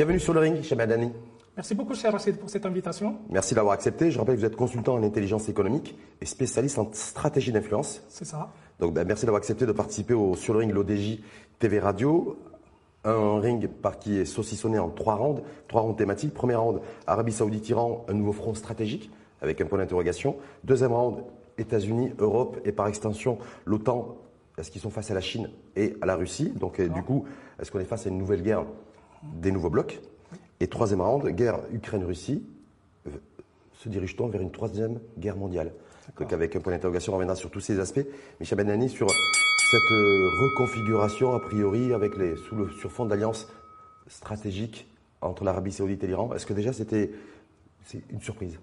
Bienvenue sur le ring, Dani. Merci beaucoup, cher Rachid, pour cette invitation. Merci d'avoir accepté. Je rappelle que vous êtes consultant en intelligence économique et spécialiste en stratégie d'influence. C'est ça. Donc, ben, merci d'avoir accepté de participer au Sur le ring, l'ODJ TV Radio. Un ring par qui est saucissonné en trois rounds, trois rounds thématiques. Premier round, Arabie Saoudite-Iran, un nouveau front stratégique avec un point d'interrogation. Deuxième round, États-Unis, Europe et par extension l'OTAN. Est-ce qu'ils sont face à la Chine et à la Russie? Donc, du coup, est-ce qu'on est face à une nouvelle guerre des nouveaux blocs? Et troisième round, guerre Ukraine-Russie, euh, se dirige-t-on vers une troisième guerre mondiale Donc avec un point d'interrogation, on reviendra sur tous ces aspects. Michel Benani, sur cette euh, reconfiguration, a priori, avec les, sous le, sur fond d'alliance stratégique entre l'Arabie saoudite et l'Iran, est-ce que déjà c'était une surprise?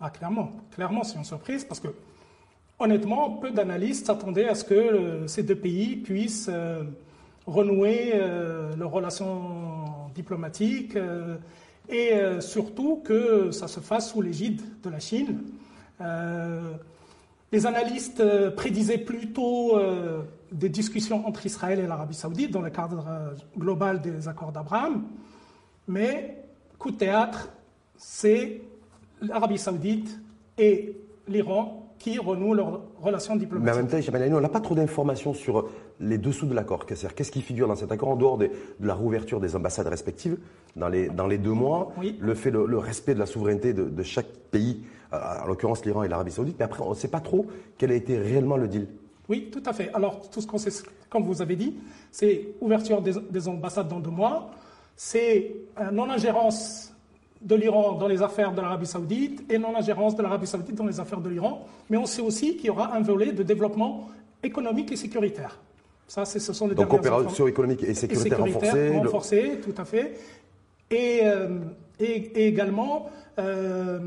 Ah, clairement. Clairement, c'est une surprise parce que, honnêtement, peu d'analystes s'attendaient à ce que euh, ces deux pays puissent renouer leurs relations diplomatique euh, et euh, surtout que ça se fasse sous l'égide de la Chine. Euh, les analystes prédisaient plutôt des discussions entre Israël et l'Arabie saoudite dans le cadre global des accords d'Abraham, mais coup de théâtre, c'est l'Arabie saoudite et l'Iran qui renouent leurs relations diplomatiques. Mais en même temps, on n'a pas trop d'informations sur les dessous de l'accord. Qu'est-ce qui figure dans cet accord en dehors de, la rouverture des ambassades respectives dans les, dans les deux mois, le fait le, respect de la souveraineté de, chaque pays, en l'occurrence l'Iran et l'Arabie Saoudite. Mais après, on ne sait pas trop quel a été réellement le deal. Oui, tout à fait. Alors, tout ce qu'on sait, comme vous avez dit, c'est ouverture des, des ambassades dans deux mois, c'est non-ingérence de l'Iran dans les affaires de l'Arabie saoudite et non-ingérence de l'Arabie saoudite dans les affaires de l'Iran. Mais on sait aussi qu'il y aura un volet de développement économique et sécuritaire. Ça, ce sont les Donc coopération économique et sécuritaire, renforcée. tout à fait. Et, euh, et, également, euh,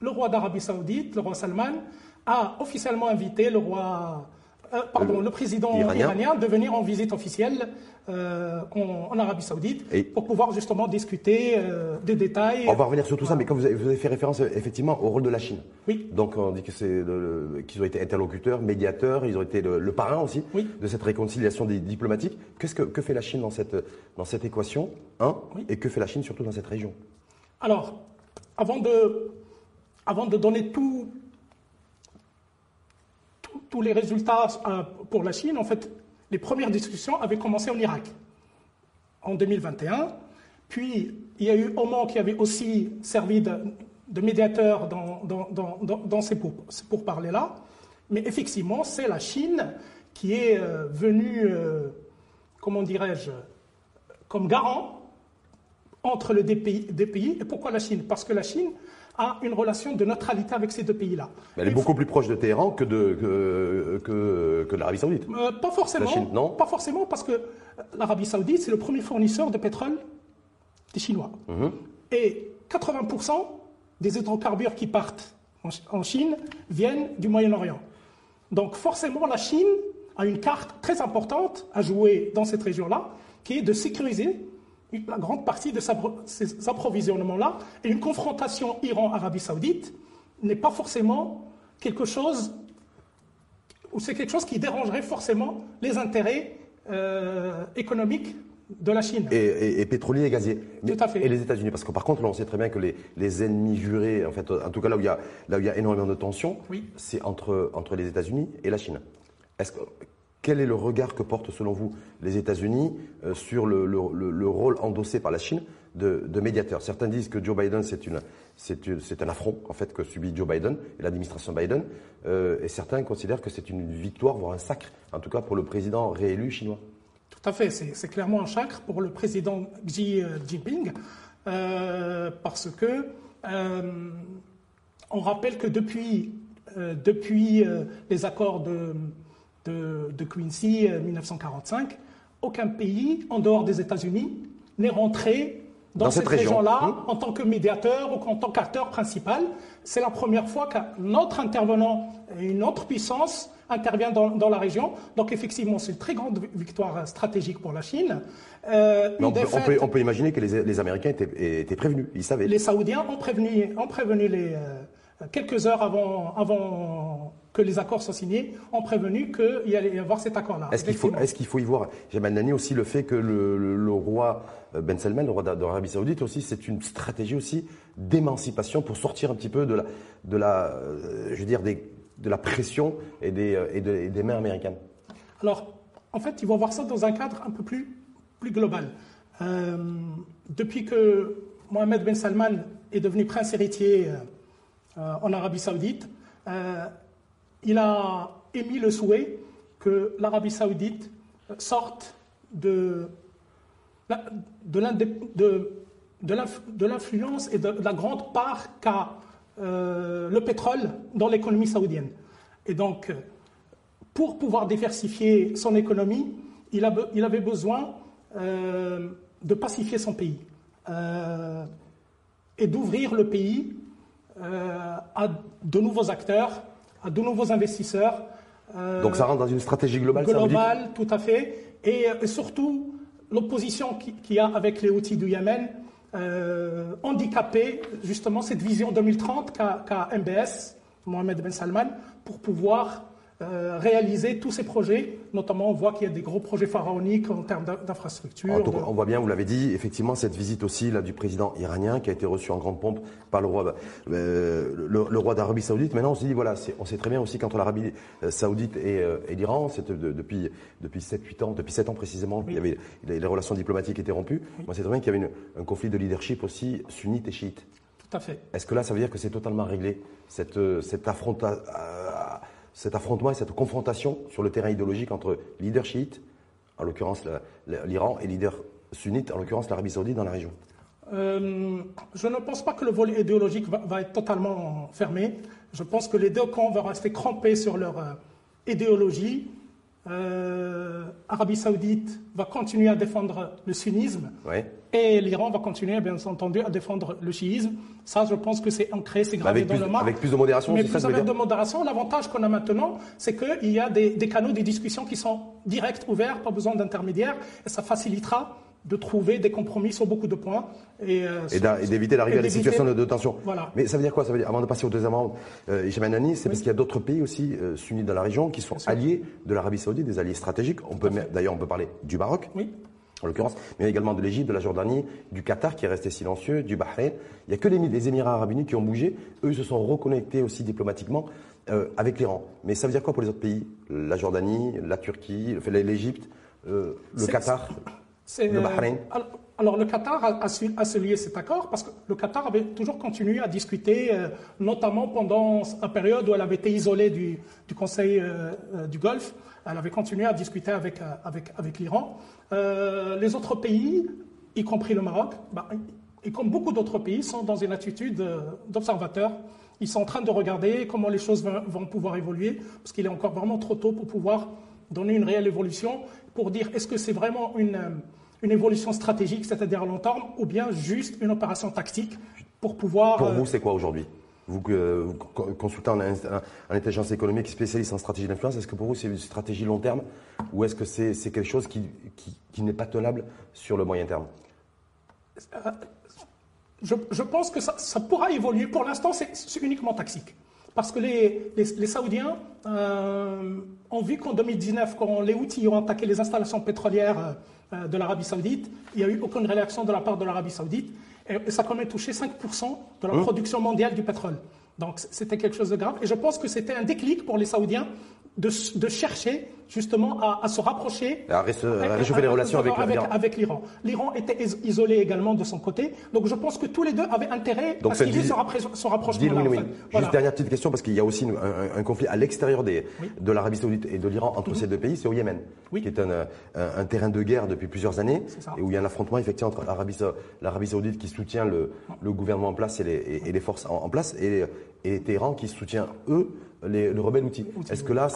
le roi d'Arabie saoudite, le roi Salman, a officiellement invité le roi euh, pardon, le président iranien. de venir en visite officielle euh, en, Arabie Saoudite pour pouvoir justement discuter euh, des détails. On va revenir sur tout ça, mais comme vous avez, fait référence effectivement au rôle de la Chine. Oui. Donc on dit que c'est qu'ils ont été interlocuteurs, médiateurs, ils ont été le, parrain aussi de cette réconciliation diplomatique. Qu'est-ce que, que, fait la Chine dans cette, dans cette équation un, Et que fait la Chine surtout dans cette région? Alors, avant de, avant de donner tout, tous les résultats euh, pour la Chine, en fait, les premières discussions avaient commencé en Irak en 2021. Puis, il y a eu Oman qui avait aussi servi de, médiateur dans, dans, ces, pourparlers-là. Mais effectivement, c'est la Chine qui est euh, venue, euh, comment dirais-je, comme garant entre les deux pays. Et pourquoi la Chine? Parce que la Chine a une relation de neutralité avec ces deux pays-là. Elle est beaucoup plus proche de Téhéran que de, que, que, l'Arabie Saoudite. Euh, pas forcément. non Pas forcément, parce que l'Arabie Saoudite, c'est le premier fournisseur de pétrole des Chinois. Mhm. Et 80% des hydrocarbures qui partent en Chine viennent du Moyen-Orient. Donc forcément, la Chine a une carte très importante à jouer dans cette région-là, qui est de sécuriser la grande partie de ces approvisionnements-là. Et une confrontation Iran-Arabie saoudite n'est pas forcément quelque chose, ou c'est quelque chose qui dérangerait forcément les intérêts euh, économiques de la Chine. Et, pétrolier et gazier. Tout à fait. Et les États-Unis, parce que par contre, on sait très bien que les, ennemis jurés, en fait, en tout cas là où il y a, là où il y a énormément de tensions, c'est entre, entre les États-Unis et la Chine. Est-ce que, quel est le regard que portent selon vous les États-Unis euh, sur le, rôle endossé par la Chine de, médiateur? Certains disent que Joe Biden, c'est un affront en fait que subit Joe Biden et l'administration Biden, euh, et certains considèrent que c'est une victoire, voire un sacre, en tout cas pour le président réélu chinois. Tout à fait, c'est clairement un sacre pour le président Xi euh, Jinping, parce que on rappelle que depuis, depuis les accords de de, Quincy 1945, euh, aucun pays en dehors des États-Unis n'est rentré dans, cette, région-là hum. en tant que médiateur ou en tant qu'acteur principal. C'est la première fois qu'un autre intervenant, une autre puissance intervient dans, la région. Donc effectivement, c'est une très grande victoire stratégique pour la Chine. Euh, on, peut, imaginer que les, Américains étaient, prévenus, ils savaient. Les Saoudiens ont prévenu, ont prévenu les, euh, quelques heures avant, avant que les accords soient signés, ont prévenu qu'il y allait y avoir cet accord-là. Est-ce qu'il faut, est qu'il faut, y voir, Jamal Nani, aussi le fait que le, roi euh, Ben Salman, le roi d'Arabie Saoudite aussi, c'est une stratégie aussi d'émancipation pour sortir un petit peu de la, de la je veux dire, des, de la pression et des, et, des mains américaines Alors, en fait, ils vont voir ça dans un cadre un peu plus plus global. Euh, depuis que Mohamed Ben Salman est devenu prince héritier euh, en Arabie Saoudite, euh, il a émis le souhait que l'Arabie Saoudite sorte de, l'influence et de la grande part qu'a le pétrole dans l'économie saoudienne. Et donc, pour pouvoir diversifier son économie, il, avait besoin euh, de pacifier son pays euh, et d'ouvrir le pays euh, à de nouveaux acteurs, à de nouveaux investisseurs. Donc ça rentre dans une stratégie globale Globale, tout à fait. Et, surtout, l'opposition qu'il y a avec les outils du Yémen euh, justement cette vision 2030 qu'a MBS, Mohamed Ben Salman, pour pouvoir euh, réaliser tous ces projets. Notamment, on voit qu'il y a des gros projets pharaoniques en termes d'infrastructures. On voit bien, vous l'avez dit, effectivement, cette visite aussi là, du président iranien qui a été reçu en grande pompe par le roi, euh, le, roi d'Arabie Saoudite. Maintenant, on se dit, voilà, on sait très bien aussi qu'entre l'Arabie euh, Saoudite et, l'Iran, c'est depuis, depuis 7-8 ans, depuis 7 ans précisément, il y avait, les relations diplomatiques étaient rompues. Moi, c'est très bien qu'il y avait un conflit de leadership aussi sunnite et chiite. Tout à fait. Est-ce que là, ça veut dire que c'est totalement réglé, cette, cette affrontation cet affrontement et cette confrontation sur le terrain idéologique entre leader chiite, en l'occurrence l'Iran, et leader sunnite, en l'occurrence l'Arabie saoudite dans la région euh, Je ne pense pas que le volet idéologique va, être totalement fermé. Je pense que les deux camps vont rester crampés sur leur euh, idéologie euh, Arabie Saoudite va continuer à défendre le sunnisme et l'Iran va continuer, bien entendu, à défendre le chiisme. Ça, je pense que c'est ancré, c'est gravé dans le marbre. Avec plus de modération, Mais plus avec de modération, l'avantage qu'on a maintenant, c'est qu'il y a des, des canaux, des discussions qui sont directs, ouverts, pas besoin d'intermédiaires, et ça facilitera de trouver des compromis sur beaucoup de points. Et, euh, d'éviter d'arriver à des situations de, tension. Voilà. Mais ça veut dire quoi? Ça veut dire, Avant de passer au deuxième round, euh, c'est parce qu'il y a d'autres pays aussi euh, sunnites dans la région qui sont alliés de l'Arabie Saoudite, des alliés stratégiques. On peut D'ailleurs, on peut parler du Maroc. Oui. En l'occurrence, mais également de l'Égypte, de la Jordanie, du Qatar qui est resté silencieux, du Bahreïn. Il n'y a que les, Émirats arabes unis qui ont bougé. Eux, ils se sont reconnectés aussi diplomatiquement euh, avec l'Iran. Mais ça veut dire quoi pour les autres pays? La Jordanie, la Turquie, l'Égypte, le Qatar, le Bahreïn alors le Qatar a, a, cet accord parce que le Qatar avait toujours continué à discuter, euh, notamment pendant la période où elle avait été isolée du, Conseil euh, euh, du Golfe. Elle avait continué à discuter avec, avec, avec l'Iran. les autres pays, y compris le Maroc, bah, et comme beaucoup d'autres pays, sont dans une attitude d'observateur. Ils sont en train de regarder comment les choses vont, vont pouvoir évoluer, parce qu'il est encore vraiment trop tôt pour pouvoir donner une réelle évolution, pour dire est-ce que c'est vraiment une une évolution stratégique, c'est-à-dire à long terme, ou bien juste une opération tactique pour pouvoir. Pour euh, vous, c'est quoi aujourd'hui? Vous, euh, consultant un, intelligence économique spécialiste en stratégie d'influence, est-ce que pour vous c'est une stratégie long terme? Ou est-ce que c'est quelque chose qui, qui, n'est pas tenable sur le moyen terme? Euh, je, pense que ça, ça, pourra évoluer. Pour l'instant, c'est uniquement tactique. Parce que les, les, Saoudiens euh, ont vu qu'en 2019, quand les outils ont attaqué les installations pétrolières euh, de l'Arabie Saoudite, il n'y a eu aucune réaction de la part de l'Arabie Saoudite. Et ça a quand même touché 5% de la hein? production mondiale du pétrole. Donc c'était quelque chose de grave. Et je pense que c'était un déclic pour les Saoudiens de, de chercher justement à, se rapprocher, à, réchauffer les relations avec l'Iran. L'Iran était isolé également de son côté. Donc je pense que tous les deux avaient intérêt à ce qu'il y ait ce, rapprochement. Juste dernière petite question, parce qu'il y a aussi un, conflit à l'extérieur de l'Arabie Saoudite et de l'Iran entre mhm. ces deux pays, c'est au Yémen, qui est un, terrain de guerre depuis plusieurs années, et où il y a un affrontement effectivement entre l'Arabie Saoudite qui soutient le, gouvernement en place et les, forces en, place, et, et Téhéran qui soutient, eux, le rebelle outil. Est-ce que là,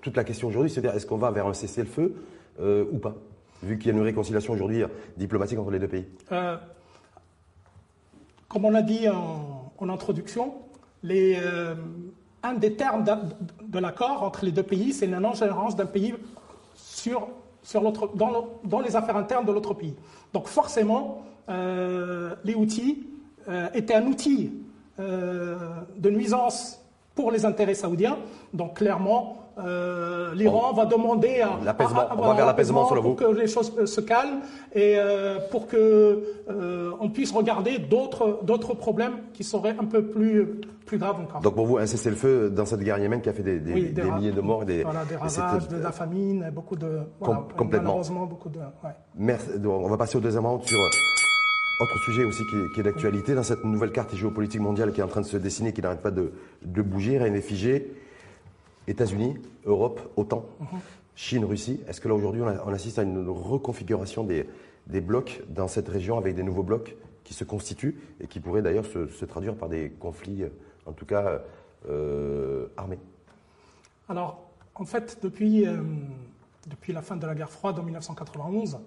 toute la question aujourd'hui, c'est est-ce qu'on va vers un cessez-le-feu euh, ou pas Vu qu'il y a une réconciliation aujourd'hui diplomatique entre les deux pays? Euh, comme on a dit en, introduction, les, un des termes de, l'accord entre les deux pays, c'est la non-gérance d'un pays sur, sur dans, dans, les affaires internes de l'autre pays. Donc forcément, les outils étaient un outil de nuisance pour les intérêts saoudiens. Donc clairement, euh, l'Iran va demander à, l'apaisement pour que les choses se calment et euh, pour que euh, on puisse regarder d'autres d'autres problèmes qui seraient un peu plus plus graves encore. Donc pour vous, un cessez-le-feu dans cette guerre yémen qui a fait des, des, milliers de morts, des, des ravages, de la famine, beaucoup de complètement. malheureusement beaucoup de. Merci. On va passer au deuxième round sur autre sujet aussi qui est, d'actualité dans cette nouvelle carte géopolitique mondiale qui est en train de se dessiner, qui n'arrête pas de, bouger, rien n'est figé. États-Unis, Europe, OTAN, Chine, Russie. Est-ce que là aujourd'hui on, assiste à une reconfiguration des, blocs dans cette région avec des nouveaux blocs qui se constituent et qui pourraient d'ailleurs se, traduire par des conflits, en tout cas euh, armés? Alors, en fait, euh, depuis la fin de la guerre froide en 1991,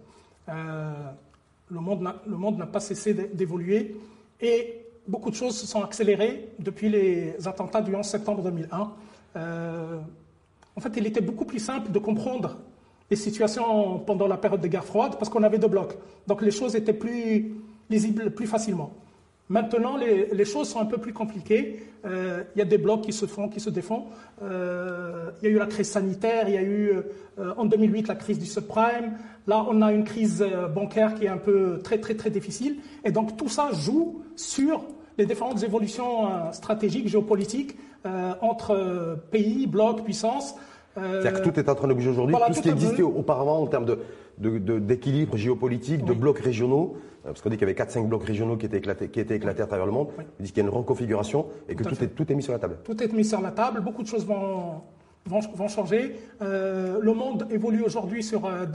le monde n'a pas cessé d'évoluer et beaucoup de choses se sont accélérées depuis les attentats du 11 septembre 2001. Euh, en fait, il était beaucoup plus simple de comprendre les situations pendant la période de guerre froide parce qu'on avait deux blocs. Donc les choses étaient plus lisibles plus facilement. Maintenant, les, choses sont un peu plus compliquées. Euh, il y a des blocs qui se font, qui se défont. Euh, il y a eu la crise sanitaire, il y a eu euh, en 2008 la crise du subprime. Là, on a une crise bancaire qui est un peu très, très, très difficile. Et donc, tout ça joue sur les différentes évolutions stratégiques, géopolitiques entre pays, blocs, puissances. C'est-à-dire que tout est en train de bouger aujourd'hui. tout, ce qui existait auparavant en termes d'équilibre de, géopolitique, de blocs régionaux, parce qu'on dit qu'il y avait 4-5 blocs régionaux qui étaient éclatés, qui étaient éclatés à travers le monde. Il dit qu'il y a une reconfiguration et que tout, est, tout est mis sur la table. Tout est mis sur la table, beaucoup de choses vont, vont, changer. Euh, le monde évolue aujourd'hui sur euh,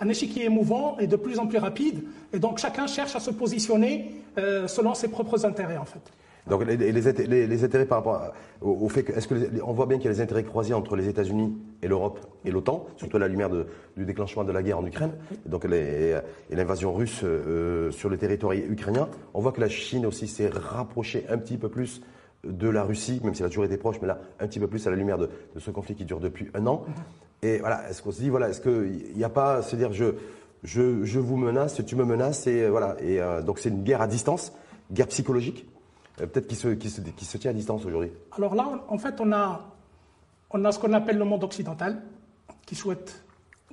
un, échiquier mouvant et de plus en plus rapide. Et donc chacun cherche à se positionner selon ses propres intérêts en fait. Donc les, intérêts par rapport au, fait que, est-ce on voit bien qu'il y a les intérêts croisés entre les États-Unis et l'Europe et l'OTAN, surtout à la lumière du déclenchement de la guerre en Ukraine, et donc et l'invasion russe euh, sur le territoire ukrainien. On voit que la Chine aussi s'est rapprochée un petit peu plus de la Russie, même si elle a toujours été proche, mais là un petit peu plus à la lumière de, ce conflit qui dure depuis un an. Et voilà, est-ce qu'on se dit voilà, est-ce qu'il n'y a pas se dire je, je, je vous menace, tu me menaces, et voilà, et euh, donc c'est une guerre à distance, guerre psychologique. Euh, peut-être qui se, qui, se, qui se tient à distance aujourd'hui Alors là, en fait, on a, on a ce qu'on appelle le monde occidental, qui souhaite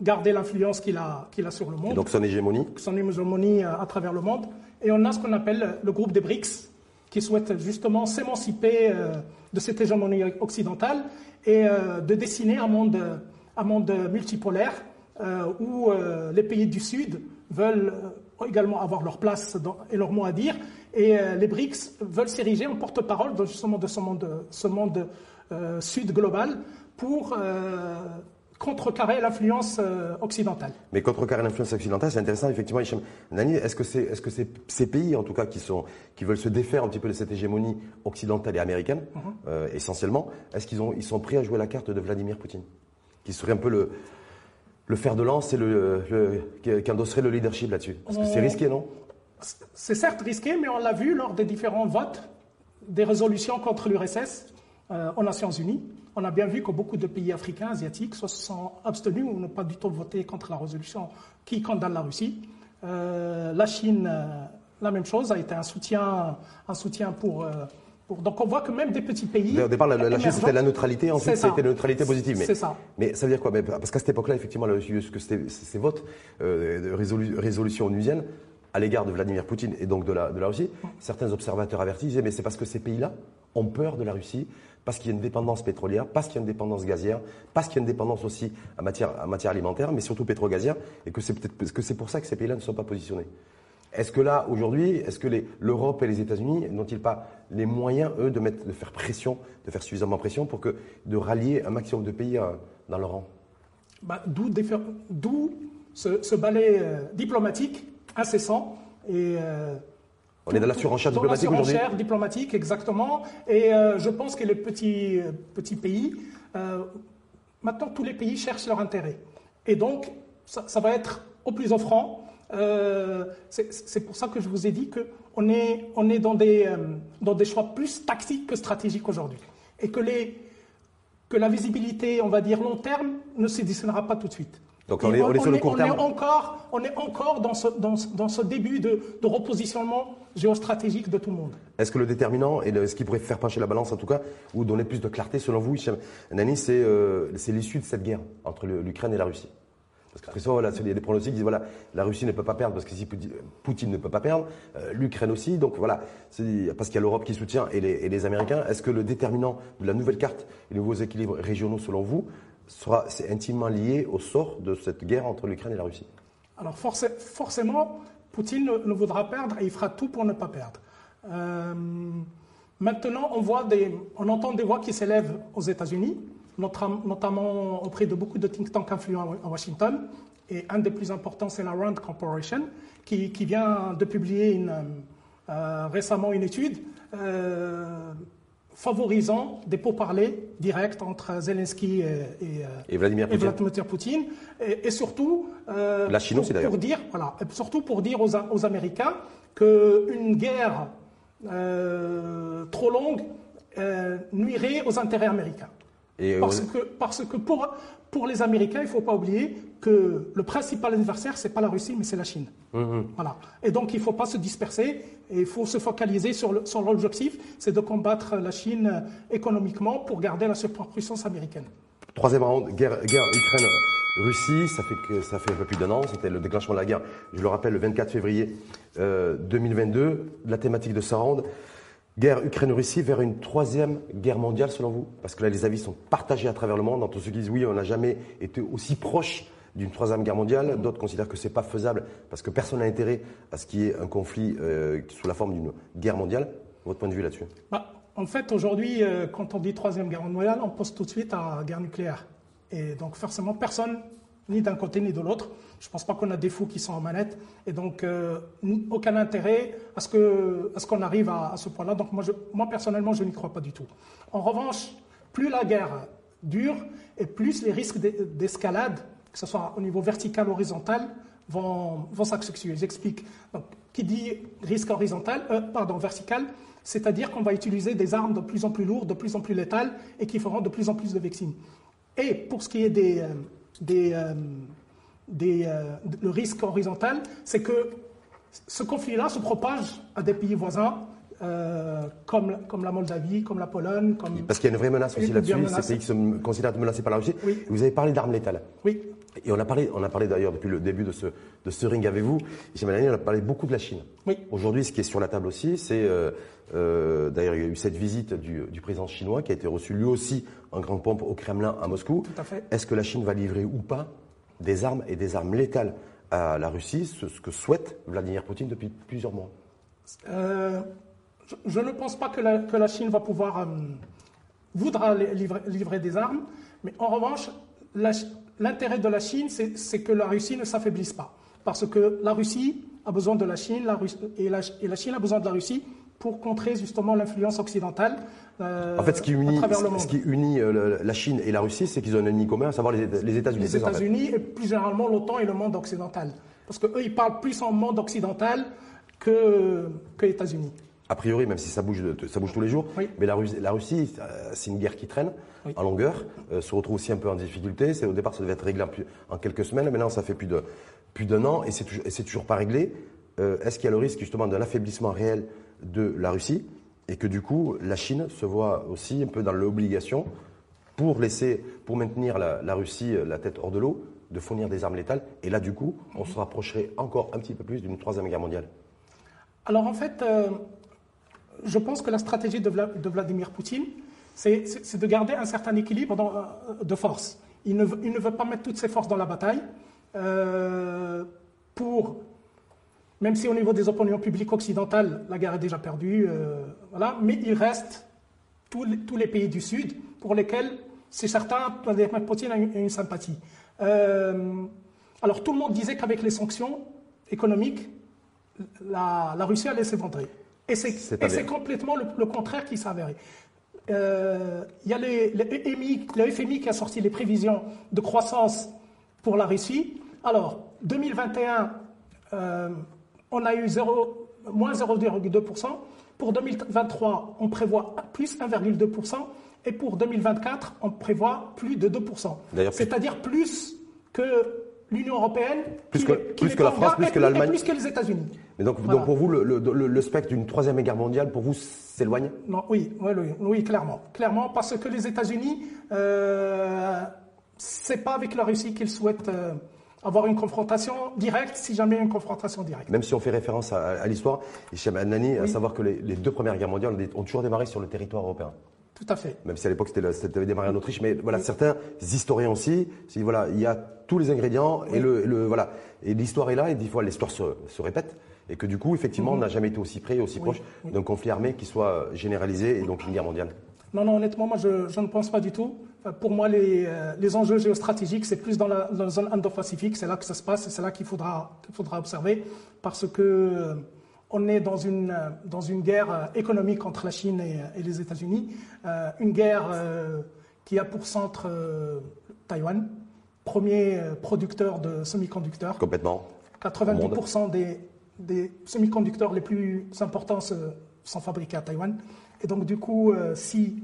garder l'influence qu'il a, qu'il a sur le monde. Et donc son hégémonie Son hégémonie euh, à travers le monde. Et on a ce qu'on appelle le groupe des BRICS, qui souhaite justement s'émanciper euh, de cette hégémonie occidentale et de dessiner un monde, un monde multipolaire où les pays du Sud veulent également avoir leur place et leur mot à dire. Et euh, les BRICS veulent s'ériger en porte-parole justement de ce monde, ce monde euh, sud global pour euh, contrecarrer l'influence occidentale. Mais contrecarrer l'influence occidentale, c'est intéressant, effectivement, Nani, est-ce que, c'est, est-ce que c'est ces pays, en tout cas, qui, sont, qui veulent se défaire un petit peu de cette hégémonie occidentale et américaine, mhm. essentiellement, est-ce qu'ils ont, ils sont prêts à jouer la carte de Vladimir Poutine Qui serait un peu le, le fer de lance et le, le, qui endosserait le leadership là-dessus Parce que c'est risqué, non c'est certes risqué, mais on l'a vu lors des différents votes des résolutions contre l'URSS euh, aux Nations Unies. On a bien vu que beaucoup de pays africains, asiatiques, se sont abstenus ou n'ont pas du tout voté contre la résolution qui condamne la Russie. Euh, la Chine, euh, la même chose, a été un soutien, un soutien pour, Donc on voit que même des petits pays. Au départ, la, Chine, c'était la neutralité, ensuite, c'était la neutralité positive. Ça. Mais ça veut dire quoi? Parce qu'à cette époque-là, effectivement, que ces votes de résolution onusienne à l'égard de Vladimir Poutine et donc de la, de la Russie, certains observateurs avertis mais c'est parce que ces pays-là ont peur de la Russie, parce qu'il y a une dépendance pétrolière, parce qu'il y a une dépendance gazière, parce qu'il y a une dépendance aussi en matière, en matière alimentaire, mais surtout pétro-gazière, et que c'est peut-être que c'est pour ça que ces pays-là ne sont pas positionnés. Est-ce que là, aujourd'hui, est-ce que l'Europe et les États-Unis n'ont-ils pas les moyens, eux, de, mettre, de faire pression, de faire suffisamment pression pour que, de rallier un maximum de pays euh, dans leur rang? Bah, D'où ce, ce balai euh, diplomatique incessant. Et, euh, on est dans la surenchère diplomatique aujourd'hui surenchère diplomatique, exactement. Et euh, je pense que les petits, euh, petits pays, maintenant tous les pays cherchent leur intérêt. Et donc, ça, va être au plus offrant euh, c'est pour ça que je vous ai dit qu'on est, on est dans, des, euh, dans des choix plus tactiques que stratégiques aujourd'hui. Et que, les, que la visibilité, on va dire long terme, ne se dessinera pas tout de suite. Donc on est, on est, sur le court terme. On est encore, on est encore dans, ce, dans, dans ce début de, de, repositionnement géostratégique de tout le monde. Est-ce que le déterminant, et ce qui pourrait faire pencher la balance en tout cas, ou donner plus de clarté selon vous, Nani, euh, c'est l'issue de cette guerre entre l'Ukraine et la Russie? Parce très souvent, voilà, il y a des pronostics qui disent voilà, la Russie ne peut pas perdre parce que si Poutine ne peut pas perdre, euh, l'Ukraine aussi. Donc voilà, parce qu'il y a l'Europe qui soutient et les, et les Américains. Est-ce que le déterminant de la nouvelle carte et les nouveaux équilibres régionaux, selon vous, sera c'est intimement lié au sort de cette guerre entre l'Ukraine et la Russie? Alors forcément, Poutine ne, voudra perdre et il fera tout pour ne pas perdre. Euh, maintenant, on, voit des, on entend des voix qui s'élèvent aux États-Unis notamment auprès de beaucoup de think tanks influents à Washington. Et un des plus importants, c'est la Rand Corporation, qui, vient de publier une, euh, récemment une étude euh, favorisant des pourparlers directs entre Zelensky et, et, Vladimir, Poutine. Et, surtout, euh, la Chine aussi, pour dire, voilà, surtout pour dire aux, aux Américains qu'une guerre trop longue nuirait aux intérêts américains. Parce que, parce que pour, pour les Américains, il ne faut pas oublier que le principal adversaire, ce n'est pas la Russie, mais c'est la Chine. Mm-hmm. Voilà. Et donc, il ne faut pas se disperser et il faut se focaliser sur l'objectif, c'est de combattre la Chine économiquement pour garder la surpuissance américaine. Troisième round, guerre, guerre Ukraine-Russie, ça fait, que, ça fait un peu plus d'un an, c'était le déclenchement de la guerre, je le rappelle, le 24 février 2022. Euh, la thématique de ce round, guerre Ukraine-Russie vers une troisième guerre mondiale selon vous? Parce que là, les avis sont partagés à travers le monde entre ceux qui disent oui, on n'a jamais été aussi proche d'une troisième guerre mondiale. D'autres considèrent que ce n'est pas faisable parce que personne n'a intérêt à ce qu'il y ait un conflit euh, sous la forme d'une guerre mondiale. Votre point de vue là-dessus? Bah, En fait, aujourd'hui, euh, quand on dit troisième guerre mondiale, on pense tout de suite à guerre nucléaire. Et donc forcément, personne ni d'un côté ni de l'autre. Je ne pense pas qu'on a des fous qui sont en manette. Et donc, euh, aucun intérêt à ce qu'on arrive à, ce point-là. Donc, moi, moi, personnellement, je n'y crois pas du tout. En revanche, plus la guerre dure et plus les risques d'escalade, que ce soit au niveau vertical ou horizontal, vont, vont s'accentuer. J'explique. Qui dit risque horizontal, euh, pardon, vertical, c'est-à-dire qu'on va utiliser des armes de plus en plus lourdes, de plus en plus létales et qui feront de plus en plus de victimes. Et pour ce qui est des, euh, des, des, euh, le risque horizontal, c'est que ce conflit-là se propage à des pays voisins euh, comme, comme la Moldavie, comme la Pologne. Comme Parce qu'il y a une vraie menace aussi là-dessus, ces pays qui sont considérés menacés par la Russie. Vous avez parlé d'armes létales. Oui. Et on a parlé, on a parlé d'ailleurs depuis le début de ce, de ce ring avec vous, on a parlé beaucoup de la Chine. Oui. Aujourd'hui, ce qui est sur la table aussi, c'est euh, d'ailleurs, il y a eu cette visite du, du, président chinois qui a été reçu lui aussi en grande pompe au Kremlin à Moscou. Tout à fait. Est-ce que la Chine va livrer ou pas des armes et des armes létales à la Russie, ce, que souhaite Vladimir Poutine depuis plusieurs mois. Euh, je, ne pense pas que la, que la Chine va pouvoir euh, voudra livrer, des armes, mais en revanche, l'intérêt de la Chine, c'est que la Russie ne s'affaiblisse pas, parce que la Russie a besoin de la Chine, la, et la Chine a besoin de la Russie pour contrer justement l'influence occidentale euh, en fait, ce qui unit, Ce qui unit euh, la Chine et la Russie, c'est qu'ils ont un ennemi commun, à savoir les, États-Unis. Les États-Unis et plus généralement l'OTAN et le monde occidental. Parce qu'eux, ils parlent plus en monde occidental que, que États-Unis. A priori, même si ça bouge, ça bouge tous les jours, mais la Russie, la Russie euh, c'est une guerre qui traîne en longueur, se retrouve aussi un peu en difficulté. Au départ, ça devait être réglé en, quelques semaines, maintenant ça fait plus, d'un an et c'est toujours, toujours pas réglé. est-ce qu'il y a le risque justement d'un affaiblissement réel de la Russie et que du coup, la Chine se voit aussi un peu dans l'obligation, pour laisser, pour maintenir la, Russie euh, la tête hors de l'eau, de fournir des armes létales. Et là, du coup, on se rapprocherait encore un petit peu plus d'une troisième guerre mondiale. Alors en fait, euh, je pense que la stratégie de, Vladimir Poutine, c'est de garder un certain équilibre euh, de force. Il ne, il ne, veut pas mettre toutes ses forces dans la bataille pour même si au niveau des opinions publiques occidentales, la guerre est déjà perdue, euh, voilà, mais il reste tous les, pays du Sud pour lesquels, c'est certain, Vladimir Poutine a une, sympathie. Euh, alors tout le monde disait qu'avec les sanctions économiques, la, Russie allait s'effondrer. Et c'est complètement le, contraire qui s'est avéré. Euh, il y a les, le FMI qui a sorti les prévisions de croissance pour la Russie. Alors, 2021, euh, on a eu 0, moins 0,2%. Pour 2023, on prévoit plus 1,2%. Et pour 2024, on prévoit plus de 2%. C'est-à-dire plus que l'Union européenne, plus que, plus que la France, plus que l'Allemagne, plus que les États-Unis. Mais donc, donc pour vous, le, le, spectre d'une troisième guerre mondiale, pour vous, s'éloigne Non, oui, oui, oui, clairement, clairement, parce que les États-Unis, euh, c'est pas avec la Russie qu'ils souhaitent. Euh, avoir une confrontation directe, si jamais une confrontation directe. Même si on fait référence à, l'histoire, Hicham Nani, à savoir que les, les, deux premières guerres mondiales ont toujours démarré sur le territoire européen. Tout à fait. Même si à l'époque c'était démarré en Autriche, mais voilà, certains historiens aussi, voilà, il y a tous les ingrédients et le, voilà, et l'histoire est là et des fois l'histoire se, répète et que du coup effectivement on n'a jamais été aussi près, aussi proche d'un conflit armé qui soit généralisé et donc une guerre mondiale. Non, non, honnêtement, moi je, ne pense pas du tout. Pour moi, les, euh, les enjeux géostratégiques, c'est plus dans la, zone Indo-Pacifique, c'est là que ça se passe et c'est là qu'il faudra, qu'il faudra observer parce que euh, on est dans une, dans une guerre euh, économique entre la Chine et, les États-Unis, euh, une guerre euh, qui a pour centre Taïwan, premier producteur de semi-conducteurs. Complètement. 90% des, des semi-conducteurs les plus importants sont fabriqués à Taïwan. Et donc, du coup, si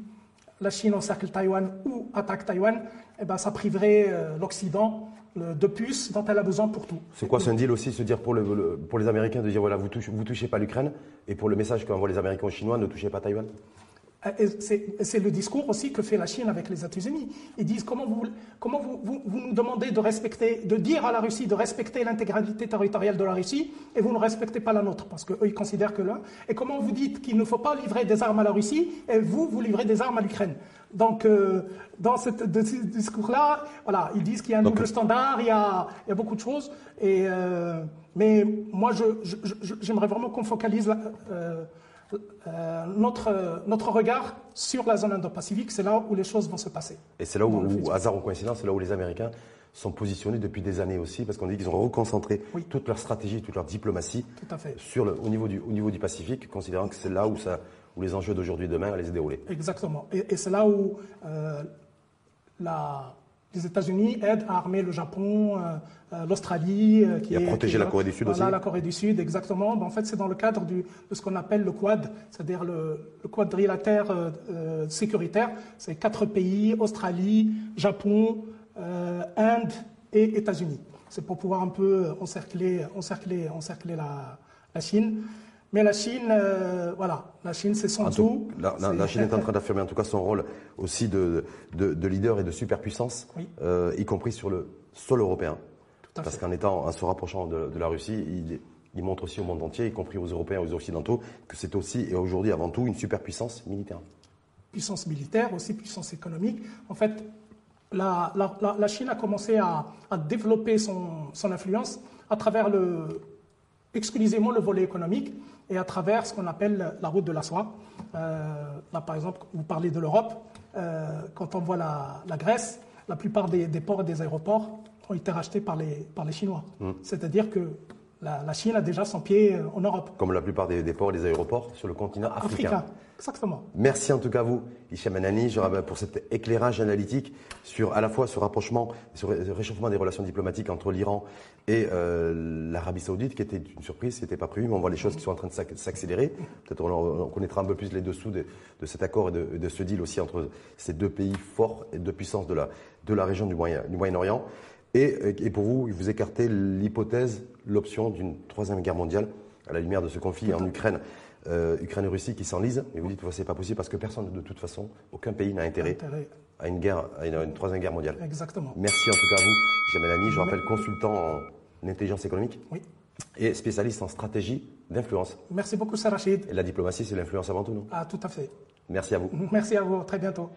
la Chine encercle Taïwan ou attaque Taïwan, eh ben, ça priverait l'Occident de puces dont elle a besoin pour tout. C'est quoi, un deal aussi, se dire pour, le, pour les Américains de dire voilà, vous touchez, touchez pas l'Ukraine, et pour le message qu'envoient les Américains aux Chinois, ne touchez pas Taïwan? euh, c'est le discours aussi que fait la Chine avec les États-Unis. Ils disent comment vous, comment vous, vous, nous demandez de respecter, de dire à la Russie de respecter l'intégralité territoriale de la Russie et vous ne respectez pas la nôtre parce qu'eux ils considèrent que là. Et comment vous dites qu'il ne faut pas livrer des armes à la Russie et vous vous livrez des armes à l'Ukraine. Donc euh, dans ce discours-là, voilà, ils disent qu'il y a un double standard, il y a, il y a, beaucoup de choses. Et euh, mais moi, j'aimerais vraiment qu'on focalise. Euh, euh, notre, notre regard sur la zone Indo-Pacifique, c'est là où les choses vont se passer. Et c'est là où, hasard ou coïncidence, c'est là où les Américains sont positionnés depuis des années aussi, parce qu'on dit qu'ils ont reconcentré toute leur stratégie, toute leur diplomatie Sur le, au, niveau du, au niveau du Pacifique, considérant que c'est là où, ça, où les enjeux d'aujourd'hui et demain allaient se dérouler. Exactement. Et, c'est là où euh, la, les États-Unis aident à armer le Japon, euh, euh, l'Australie. Euh, qui Et à protéger la Corée du Sud aussi la Corée du Sud, exactement. Ben, en fait, c'est dans le cadre du, de ce qu'on appelle le Quad, c'est-à-dire le, le, quadrilatère sécuritaire. C'est quatre pays, Australie, Japon, Inde et États-Unis. C'est pour pouvoir un peu encercler, encercler, encercler la, la Chine. Mais la Chine, euh, voilà, la Chine, c'est son tout. La, Chine est en train d'affirmer en tout cas son rôle aussi de, de, leader et de superpuissance, euh, y compris sur le sol européen. Parce qu'en étant, en se rapprochant de, la Russie, il, il, montre aussi au monde entier, y compris aux Européens et aux Occidentaux, que c'est aussi et aujourd'hui avant tout une superpuissance militaire. Puissance militaire, aussi puissance économique. En fait, la, la Chine a commencé à, à développer son, son influence à travers le, exclusivement le volet économique et à travers ce qu'on appelle la route de la soie. Euh, là, par exemple, vous parlez de l'Europe. Euh, quand on voit la, Grèce, la plupart des, ports et des aéroports ont été rachetés par les, par les Chinois. Mmh. C'est-à-dire que la, Chine a déjà son pied euh, en Europe. Comme la plupart des, ports et des aéroports sur le continent africain. africain. Exactement. Merci en tout cas à vous, Hicham Anani, pour cet éclairage analytique sur à la fois ce rapprochement, ce réchauffement des relations diplomatiques entre l'Iran et euh, l'Arabie Saoudite, qui était une surprise, ce n'était pas prévu, mais on voit les choses qui sont en train de s'accélérer. Peut-être on, connaîtra un peu plus les dessous de, cet accord et de, ce deal aussi entre ces deux pays forts et de puissance de la, de la région du Moyen-Orient. Et, et, pour vous, vous écartez l'hypothèse, l'option d'une troisième guerre mondiale à la lumière de ce conflit en Ukraine. Euh, Ukraine et Russie qui s'enlisent, mais vous dites que ce n'est pas possible parce que personne, de toute façon, aucun pays n'a intérêt, à une guerre, à une, troisième guerre mondiale. Exactement. Merci en tout cas à vous, Jamel je rappelle consultant en intelligence économique. Oui. Et spécialiste en stratégie d'influence. Merci beaucoup, Sarachid. Et la diplomatie, c'est l'influence avant tout, non? Ah, tout à fait. Merci à vous. Merci à vous. Très bientôt.